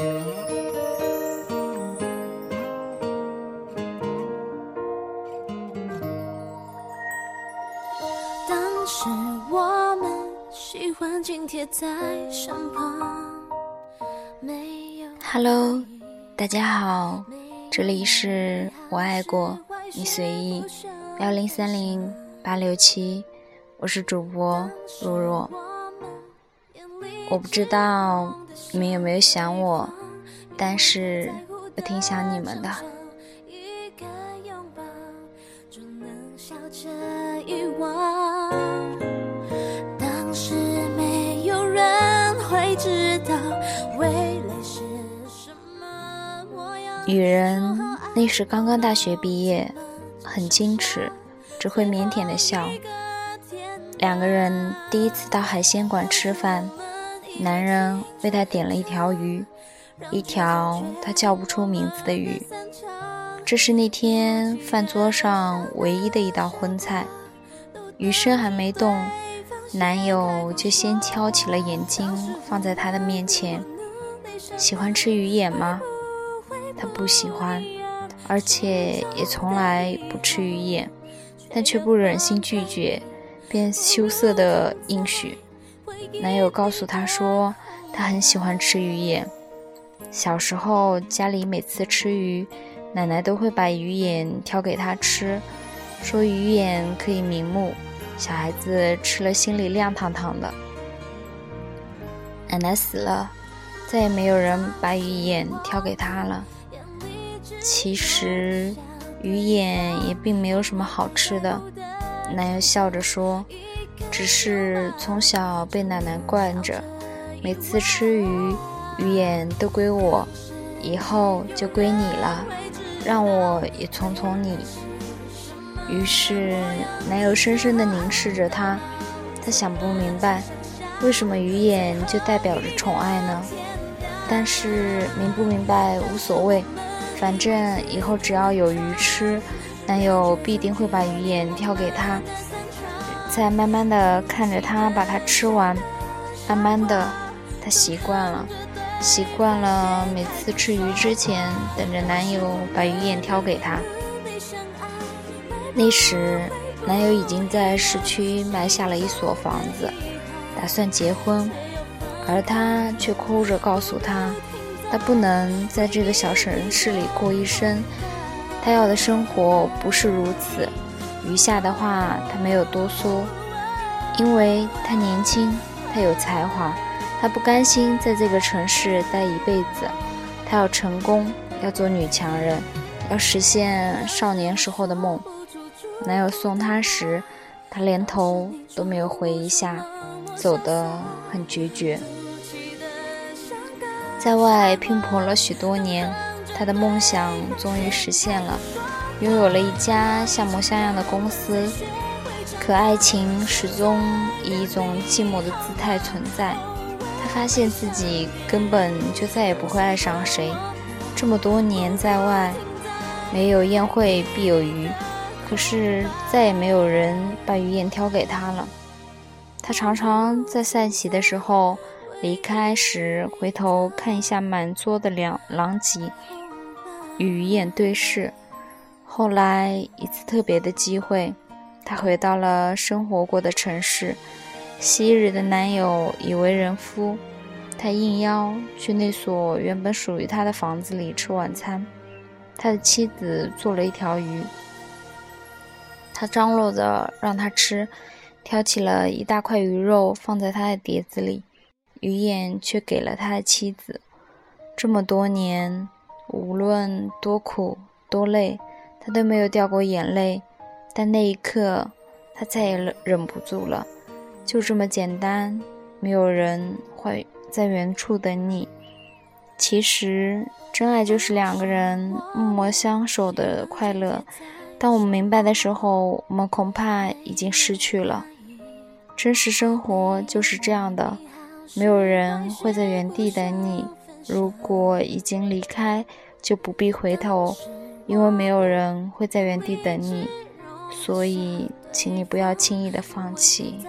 当时我们喜欢紧贴在身旁。Hello，大家好，这里是我爱过你随意幺零三零八六七，我是主播若若。我不知道你们有没有想我，但是我挺想你们的。女人那时刚刚大学毕业，很矜持，只会腼腆的笑。两个人第一次到海鲜馆吃饭，男人为她点了一条鱼，一条她叫不出名字的鱼。这是那天饭桌上唯一的一道荤菜。鱼身还没动，男友就先挑起了眼睛放在她的面前。喜欢吃鱼眼吗？她不喜欢，而且也从来不吃鱼眼，但却不忍心拒绝，便羞涩的应许。男友告诉他说，他很喜欢吃鱼眼。小时候家里每次吃鱼，奶奶都会把鱼眼挑给他吃，说鱼眼可以明目，小孩子吃了心里亮堂堂的。奶奶死了，再也没有人把鱼眼挑给他了。其实，鱼眼也并没有什么好吃的。男友笑着说：“只是从小被奶奶惯着，每次吃鱼，鱼眼都归我，以后就归你了，让我也宠宠你。”于是，男友深深地凝视着她，他想不明白，为什么鱼眼就代表着宠爱呢？但是明不明白无所谓。反正以后只要有鱼吃，男友必定会把鱼眼挑给她。再慢慢的看着他把它吃完，慢慢的，她习惯了，习惯了每次吃鱼之前等着男友把鱼眼挑给她。那时，男友已经在市区买下了一所房子，打算结婚，而她却哭着告诉他。他不能在这个小城市里过一生，他要的生活不是如此。余下的话，他没有多说，因为他年轻，他有才华，他不甘心在这个城市待一辈子，他要成功，要做女强人，要实现少年时候的梦。男友送她时，她连头都没有回一下，走得很决绝。在外拼搏了许多年，他的梦想终于实现了，拥有了一家像模像样的公司。可爱情始终以一种寂寞的姿态存在。他发现自己根本就再也不会爱上谁。这么多年在外，没有宴会必有鱼，可是再也没有人把鱼眼挑给他了。他常常在散席的时候。离开时，回头看一下满桌的两狼藉，与鱼眼对视。后来一次特别的机会，她回到了生活过的城市。昔日的男友已为人夫，她应邀去那所原本属于他的房子里吃晚餐。他的妻子做了一条鱼，他张罗着让他吃，挑起了一大块鱼肉放在他的碟子里。鱼眼却给了他的妻子。这么多年，无论多苦多累，他都没有掉过眼泪。但那一刻，他再也忍不住了。就这么简单，没有人会在远处等你。其实，真爱就是两个人默默相守的快乐。当我们明白的时候，我们恐怕已经失去了。真实生活就是这样的。没有人会在原地等你，如果已经离开，就不必回头，因为没有人会在原地等你，所以，请你不要轻易的放弃。